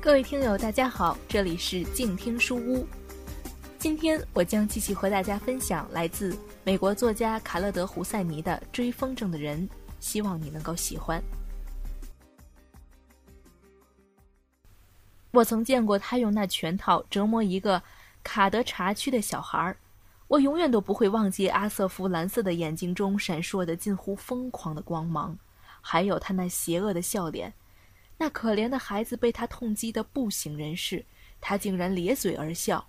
各位听友，大家好，这里是静听书屋。今天我将继续和大家分享来自美国作家卡勒德·胡塞尼的《追风筝的人》，希望你能够喜欢。我曾见过他用那拳套折磨一个卡德查区的小孩儿，我永远都不会忘记阿瑟夫蓝色的眼睛中闪烁的近乎疯狂的光芒，还有他那邪恶的笑脸。那可怜的孩子被他痛击得不省人事，他竟然咧嘴而笑。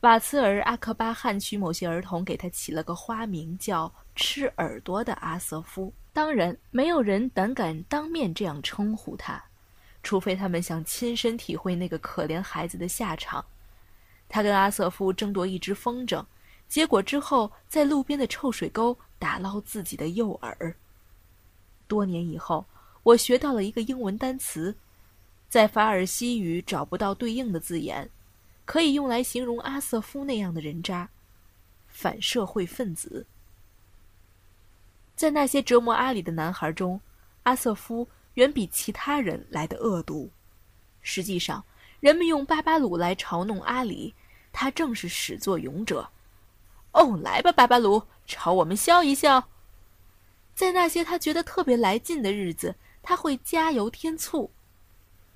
瓦茨尔·阿克巴汉区某些儿童给他起了个花名，叫“吃耳朵的阿瑟夫”。当然，没有人胆敢当面这样称呼他，除非他们想亲身体会那个可怜孩子的下场。他跟阿瑟夫争夺一只风筝，结果之后在路边的臭水沟打捞自己的右耳。多年以后。我学到了一个英文单词，在法尔西语找不到对应的字眼，可以用来形容阿瑟夫那样的人渣——反社会分子。在那些折磨阿里的男孩中，阿瑟夫远比其他人来的恶毒。实际上，人们用巴巴鲁来嘲弄阿里，他正是始作俑者。哦，来吧，巴巴鲁，朝我们笑一笑。在那些他觉得特别来劲的日子。他会加油添醋。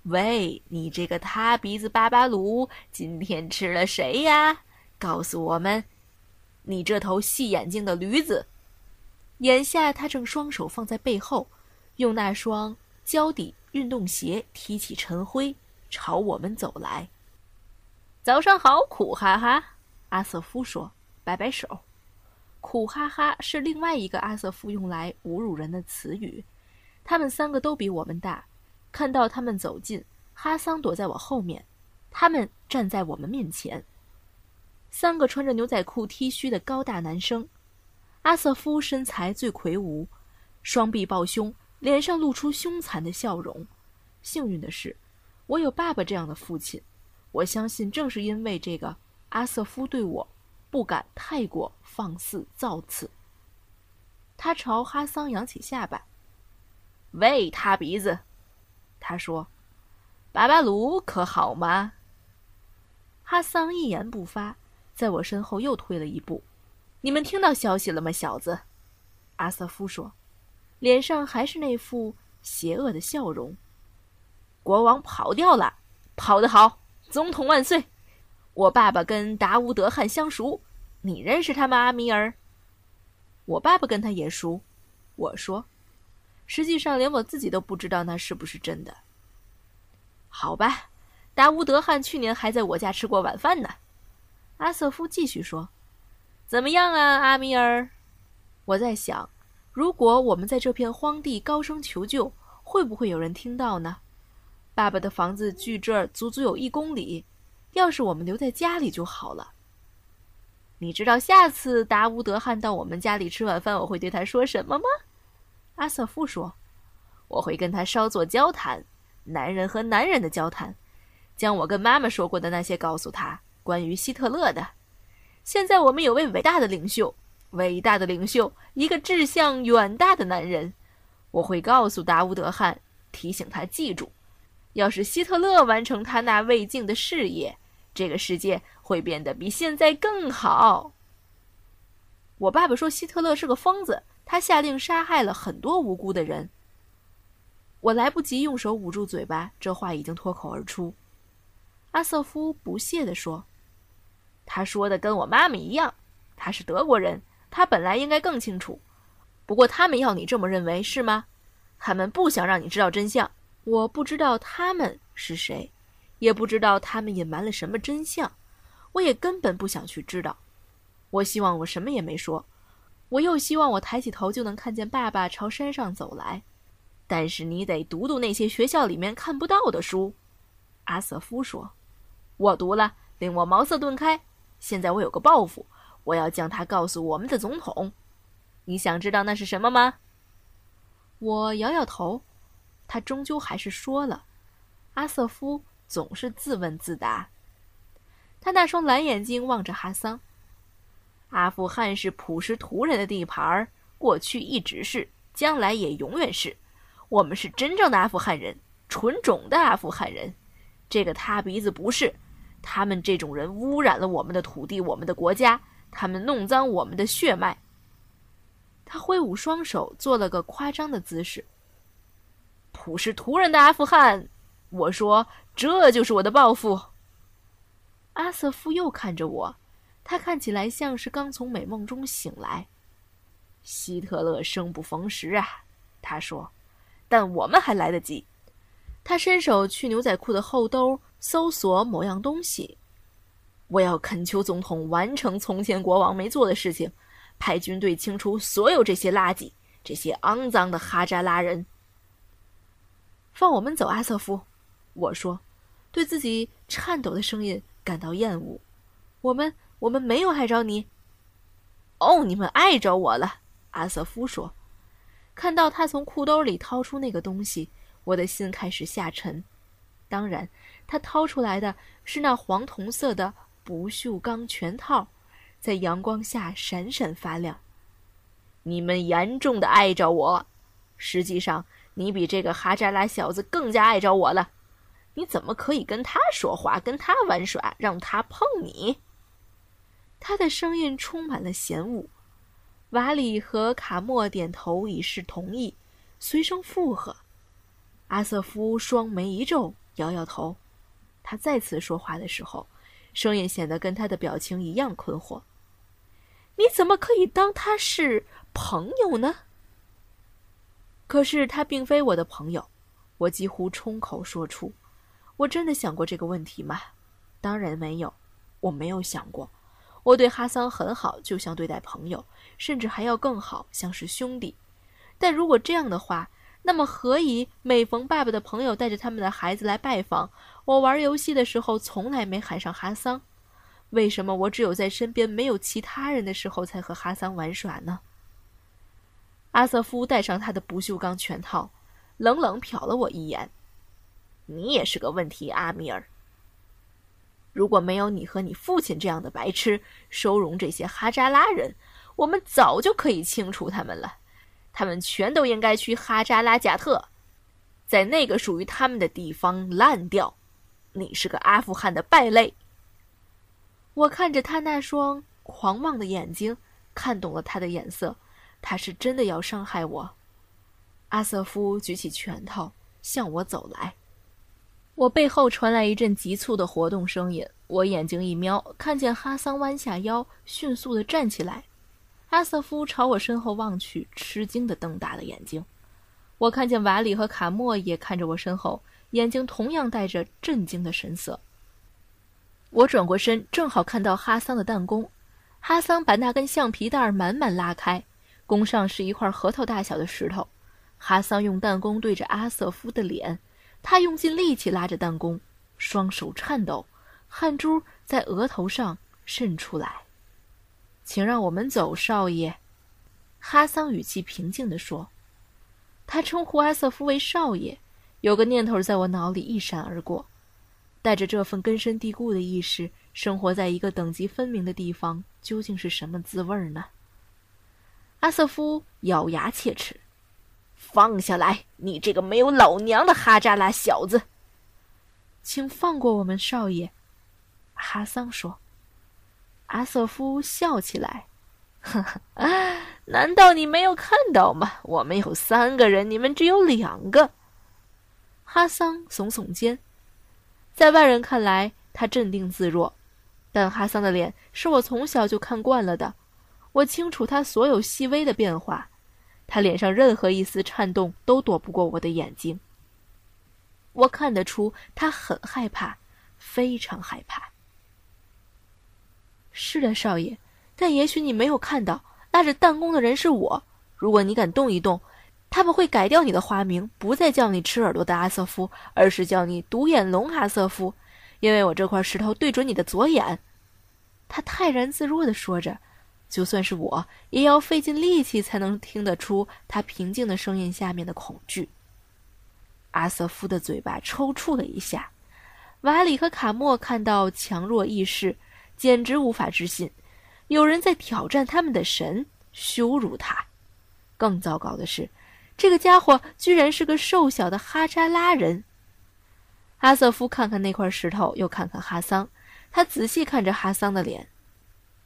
喂，你这个塌鼻子巴巴鲁，今天吃了谁呀？告诉我们，你这头细眼睛的驴子。眼下他正双手放在背后，用那双胶底运动鞋踢起尘灰，朝我们走来。早上好，苦哈哈。阿瑟夫说：“摆摆手。”苦哈哈是另外一个阿瑟夫用来侮辱人的词语。他们三个都比我们大，看到他们走近，哈桑躲在我后面，他们站在我们面前。三个穿着牛仔裤 T 恤的高大男生，阿瑟夫身材最魁梧，双臂抱胸，脸上露出凶残的笑容。幸运的是，我有爸爸这样的父亲。我相信正是因为这个，阿瑟夫对我不敢太过放肆造次。他朝哈桑扬起下巴。喂，塌鼻子，他说：“巴巴鲁可好吗？”哈桑一言不发，在我身后又退了一步。你们听到消息了吗，小子？阿瑟夫说，脸上还是那副邪恶的笑容。国王跑掉了，跑得好！总统万岁！我爸爸跟达乌德汗相熟，你认识他吗，阿米尔？我爸爸跟他也熟，我说。实际上，连我自己都不知道那是不是真的。好吧，达乌德汗去年还在我家吃过晚饭呢。阿瑟夫继续说：“怎么样啊，阿米尔？我在想，如果我们在这片荒地高声求救，会不会有人听到呢？爸爸的房子距这儿足足有一公里，要是我们留在家里就好了。你知道下次达乌德汗到我们家里吃晚饭，我会对他说什么吗？”阿瑟夫说：“我会跟他稍作交谈，男人和男人的交谈，将我跟妈妈说过的那些告诉他，关于希特勒的。现在我们有位伟大的领袖，伟大的领袖，一个志向远大的男人。我会告诉达乌德汗，提醒他记住，要是希特勒完成他那未竟的事业，这个世界会变得比现在更好。”我爸爸说希特勒是个疯子。他下令杀害了很多无辜的人。我来不及用手捂住嘴巴，这话已经脱口而出。阿瑟夫不屑地说：“他说的跟我妈妈一样，他是德国人，他本来应该更清楚。不过他们要你这么认为是吗？他们不想让你知道真相。我不知道他们是谁，也不知道他们隐瞒了什么真相，我也根本不想去知道。我希望我什么也没说。”我又希望我抬起头就能看见爸爸朝山上走来，但是你得读读那些学校里面看不到的书。”阿瑟夫说，“我读了，令我茅塞顿开。现在我有个抱负，我要将它告诉我们的总统。”你想知道那是什么吗？我摇摇头。他终究还是说了。阿瑟夫总是自问自答。他那双蓝眼睛望着哈桑。阿富汗是普什图人的地盘儿，过去一直是，将来也永远是。我们是真正的阿富汗人，纯种的阿富汗人。这个塌鼻子不是。他们这种人污染了我们的土地，我们的国家。他们弄脏我们的血脉。他挥舞双手，做了个夸张的姿势。普什图人的阿富汗，我说，这就是我的报复。阿瑟夫又看着我，他看起来像是刚从美梦中醒来。希特勒生不逢时啊，他说，但我们还来得及。他伸手去牛仔裤的后兜搜索某样东西。我要恳求总统完成从前国王没做的事情，派军队清除所有这些垃圾，这些肮脏的哈扎拉人。放我们走，阿瑟夫，我说，对自己颤抖的声音感到厌恶。我们我们没有碍着你。哦，你们碍着我了，阿瑟夫说。看到他从裤兜里掏出那个东西，我的心开始下沉。当然，他掏出来的是那黄铜色的。不锈钢拳套，在阳光下闪闪发亮。你们严重的碍着我，实际上你比这个哈扎拉小子更加碍着我了。你怎么可以跟他说话，跟他玩耍，让他碰你？他的声音充满了嫌恶。瓦里和卡莫点头以示同意，随声附和。阿瑟夫双眉一皱，摇摇头。他再次说话的时候。声音显得跟他的表情一样困惑。你怎么可以当他是朋友呢？可是他并非我的朋友，我几乎冲口说出。我真的想过这个问题吗？当然没有，我没有想过。我对哈桑很好，就像对待朋友，甚至还要更好，像是兄弟。但如果这样的话，那么何以每逢爸爸的朋友带着他们的孩子来拜访？我玩游戏的时候从来没喊上哈桑，为什么我只有在身边没有其他人的时候才和哈桑玩耍呢？阿瑟夫戴上他的不锈钢拳套，冷冷瞟了我一眼：“你也是个问题，阿米尔。如果没有你和你父亲这样的白痴收容这些哈扎拉人，我们早就可以清除他们了。他们全都应该去哈扎拉贾特，在那个属于他们的地方烂掉。”你是个阿富汗的败类。我看着他那双狂妄的眼睛，看懂了他的眼色，他是真的要伤害我。阿瑟夫举起拳头向我走来，我背后传来一阵急促的活动声音。我眼睛一瞄，看见哈桑弯下腰，迅速的站起来。阿瑟夫朝我身后望去，吃惊的瞪大了眼睛。我看见瓦里和卡莫也看着我身后。眼睛同样带着震惊的神色。我转过身，正好看到哈桑的弹弓。哈桑把那根橡皮带满满拉开，弓上是一块核桃大小的石头。哈桑用弹弓对着阿瑟夫的脸，他用尽力气拉着弹弓，双手颤抖，汗珠在额头上渗出来。请让我们走，少爷。哈桑语气平静地说。他称呼阿瑟夫为少爷。有个念头在我脑里一闪而过，带着这份根深蒂固的意识，生活在一个等级分明的地方，究竟是什么滋味呢？阿瑟夫咬牙切齿：“放下来，你这个没有老娘的哈扎拉小子！”请放过我们，少爷。”哈桑说。阿瑟夫笑起来：“呵呵，难道你没有看到吗？我们有三个人，你们只有两个。”哈桑耸耸肩，在外人看来，他镇定自若，但哈桑的脸是我从小就看惯了的，我清楚他所有细微的变化，他脸上任何一丝颤动都躲不过我的眼睛。我看得出他很害怕，非常害怕。是的，少爷，但也许你没有看到，拉着弹弓的人是我。如果你敢动一动。他们会改掉你的花名，不再叫你吃耳朵的阿瑟夫，而是叫你独眼龙阿瑟夫，因为我这块石头对准你的左眼。他泰然自若地说着，就算是我，也要费尽力气才能听得出他平静的声音下面的恐惧。阿瑟夫的嘴巴抽搐了一下，瓦里和卡莫看到强弱意势，简直无法置信，有人在挑战他们的神，羞辱他。更糟糕的是，这个家伙居然是个瘦小的哈扎拉人。阿瑟夫看看那块石头，又看看哈桑，他仔细看着哈桑的脸，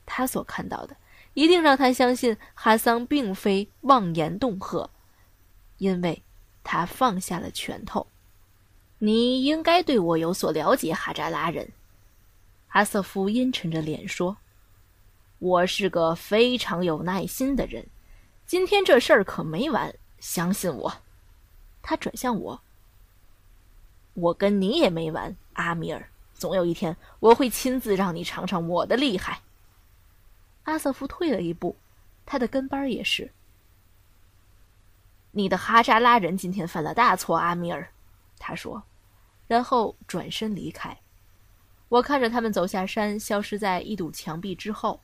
他所看到的一定让他相信哈桑并非妄言恫吓，因为。他放下了拳头。你应该对我有所了解，哈扎拉人。阿瑟夫阴沉着脸说：“我是个非常有耐心的人，今天这事儿可没完，相信我。”他转向我：“我跟你也没完，阿米尔。总有一天，我会亲自让你尝尝我的厉害。”阿瑟夫退了一步，他的跟班也是。你的哈扎拉人今天犯了大错，阿米尔，他说，然后转身离开。我看着他们走下山，消失在一堵墙壁之后。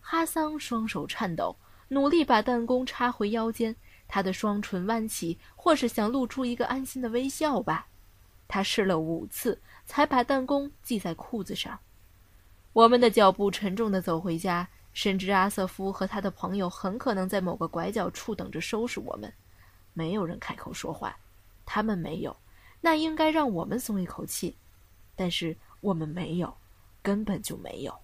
哈桑双手颤抖，努力把弹弓插回腰间，他的双唇弯起，或是想露出一个安心的微笑吧。他试了五次，才把弹弓系在裤子上。我们的脚步沉重地走回家。深知阿瑟夫和他的朋友很可能在某个拐角处等着收拾我们，没有人开口说话。他们没有，那应该让我们松一口气。但是我们没有，根本就没有。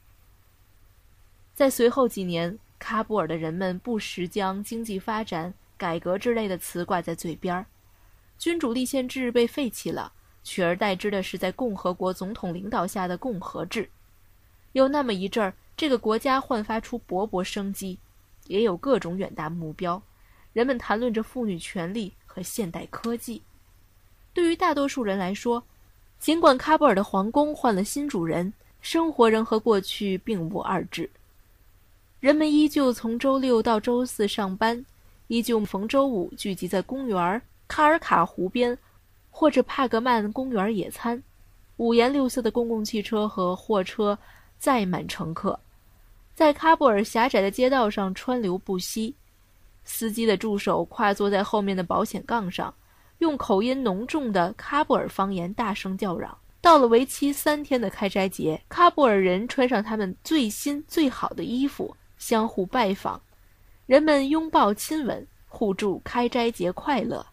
在随后几年，喀布尔的人们不时将经济发展、改革之类的词挂在嘴边儿。君主立宪制被废弃了，取而代之的是在共和国总统领导下的共和制。有那么一阵儿。这个国家焕发出勃勃生机，也有各种远大目标。人们谈论着妇女权利和现代科技。对于大多数人来说，尽管喀布尔的皇宫换了新主人，生活仍和过去并无二致。人们依旧从周六到周四上班，依旧逢周五聚集在公园、卡尔卡湖边或者帕格曼公园野餐。五颜六色的公共汽车和货车载满乘客。在喀布尔狭窄的街道上川流不息，司机的助手跨坐在后面的保险杠上，用口音浓重的喀布尔方言大声叫嚷。到了为期三天的开斋节，喀布尔人穿上他们最新最好的衣服，相互拜访，人们拥抱亲吻，互祝开斋节快乐。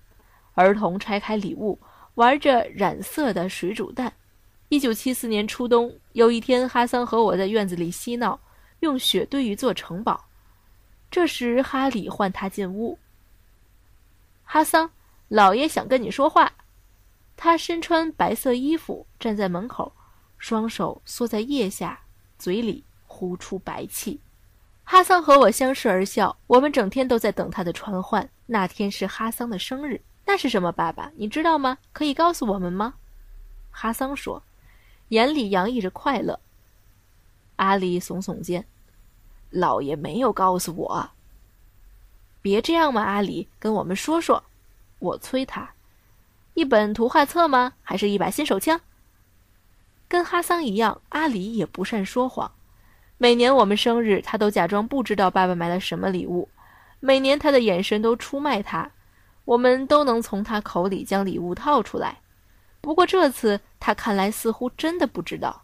儿童拆开礼物，玩着染色的水煮蛋。一九七四年初冬，有一天，哈桑和我在院子里嬉闹。用雪堆一座城堡。这时，哈里唤他进屋。哈桑，老爷想跟你说话。他身穿白色衣服，站在门口，双手缩在腋下，嘴里呼出白气。哈桑和我相视而笑。我们整天都在等他的传唤。那天是哈桑的生日。那是什么，爸爸？你知道吗？可以告诉我们吗？哈桑说，眼里洋溢着快乐。阿里耸耸肩，老爷没有告诉我。别这样嘛，阿里，跟我们说说。我催他，一本图画册吗？还是一把新手枪？跟哈桑一样，阿里也不善说谎。每年我们生日，他都假装不知道爸爸买了什么礼物。每年他的眼神都出卖他，我们都能从他口里将礼物套出来。不过这次，他看来似乎真的不知道。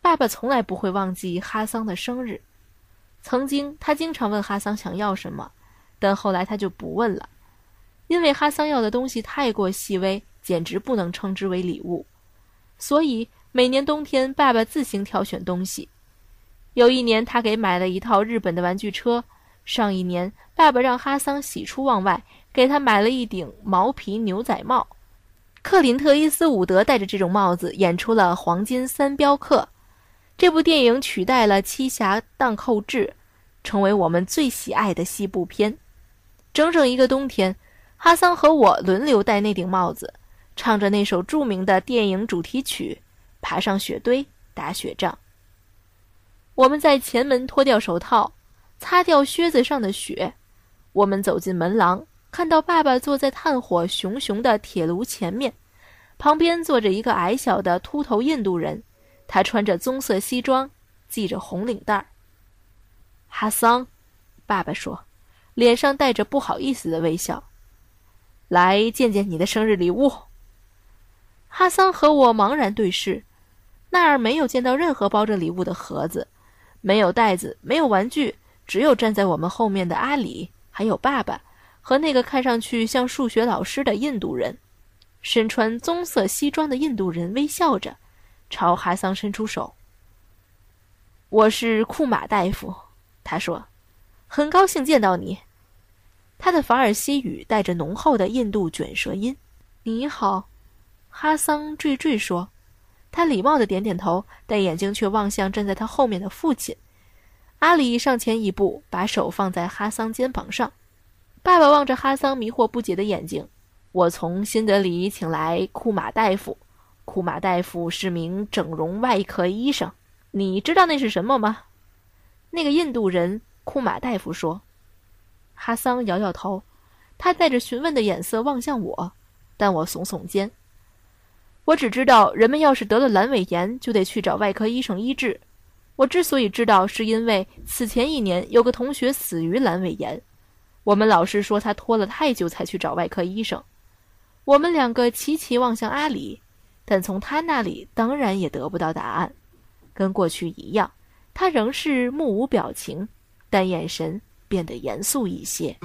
爸爸从来不会忘记哈桑的生日。曾经，他经常问哈桑想要什么，但后来他就不问了，因为哈桑要的东西太过细微，简直不能称之为礼物。所以，每年冬天，爸爸自行挑选东西。有一年，他给买了一套日本的玩具车；上一年，爸爸让哈桑喜出望外，给他买了一顶毛皮牛仔帽。克林特·伊斯伍德戴着这种帽子演出了《黄金三镖客》。这部电影取代了《七侠荡寇志》，成为我们最喜爱的西部片。整整一个冬天，哈桑和我轮流戴那顶帽子，唱着那首著名的电影主题曲，爬上雪堆打雪仗。我们在前门脱掉手套，擦掉靴子上的雪。我们走进门廊，看到爸爸坐在炭火熊熊的铁炉前面，旁边坐着一个矮小的秃头印度人。他穿着棕色西装，系着红领带儿。哈桑，爸爸说，脸上带着不好意思的微笑。来见见你的生日礼物。哈桑和我茫然对视，那儿没有见到任何包着礼物的盒子，没有袋子，没有玩具，只有站在我们后面的阿里，还有爸爸和那个看上去像数学老师的印度人。身穿棕色西装的印度人微笑着，朝哈桑伸出手。我是库马大夫，他说：“很高兴见到你。”他的法尔西语带着浓厚的印度卷舌音。“你好。”哈桑惴惴说。他礼貌的点点头，但眼睛却望向站在他后面的父亲。阿里上前一步，把手放在哈桑肩膀上。爸爸望着哈桑迷惑不解的眼睛。我从新德里请来库马大夫，库马大夫是名整容外科医生。你知道那是什么吗？那个印度人库马大夫说。哈桑摇摇头，他带着询问的眼色望向我，但我耸耸肩。我只知道，人们要是得了阑尾炎，就得去找外科医生医治。我之所以知道，是因为此前一年有个同学死于阑尾炎，我们老师说他拖了太久才去找外科医生。我们两个齐齐望向阿里，但从他那里当然也得不到答案。跟过去一样，他仍是目无表情，但眼神变得严肃一些。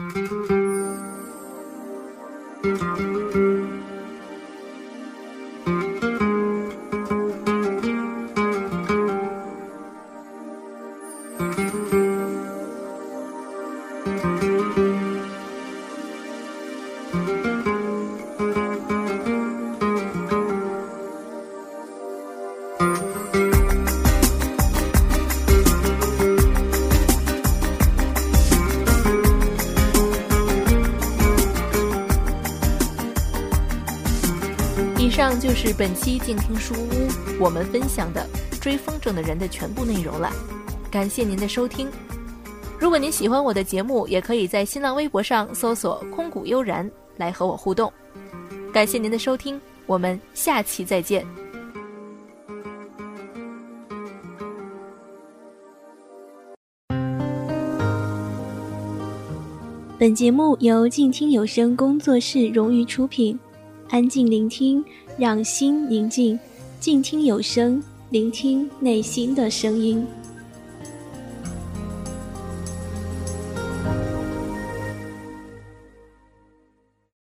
是本期静听书屋我们分享的追风筝的人的全部内容了，感谢您的收听。如果您喜欢我的节目，也可以在新浪微博上搜索“空谷悠然”来和我互动。感谢您的收听，我们下期再见。本节目由静听有声工作室荣誉出品，安静聆听。让心宁静，静听有声，聆听内心的声音。